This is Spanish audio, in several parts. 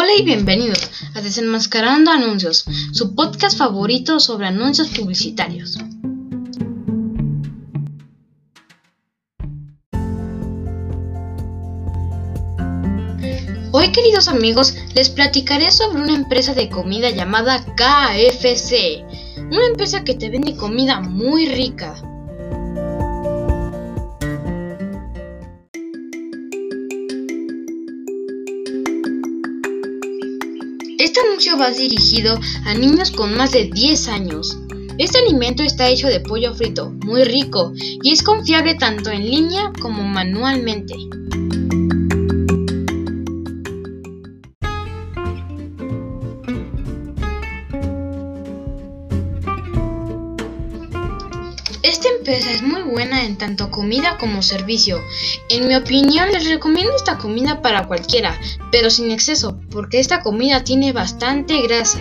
Hola y bienvenidos a Desenmascarando Anuncios, su podcast favorito sobre anuncios publicitarios. Hoy queridos amigos les platicaré sobre una empresa de comida llamada KFC, una empresa que te vende comida muy rica. Este anuncio va dirigido a niños con más de 10 años. Este alimento está hecho de pollo frito, muy rico, y es confiable tanto en línea como manualmente. Esta empresa es muy buena en tanto comida como servicio. En mi opinión les recomiendo esta comida para cualquiera, pero sin exceso, porque esta comida tiene bastante grasa.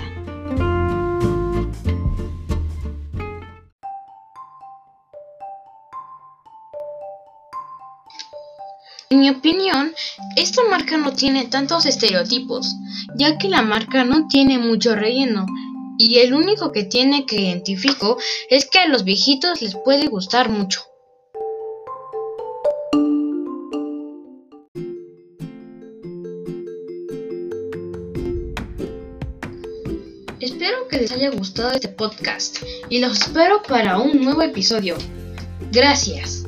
En mi opinión, esta marca no tiene tantos estereotipos, ya que la marca no tiene mucho relleno y el único que tiene que identifico es que a los viejitos les puede gustar mucho. Espero que les haya gustado este podcast y los espero para un nuevo episodio. Gracias.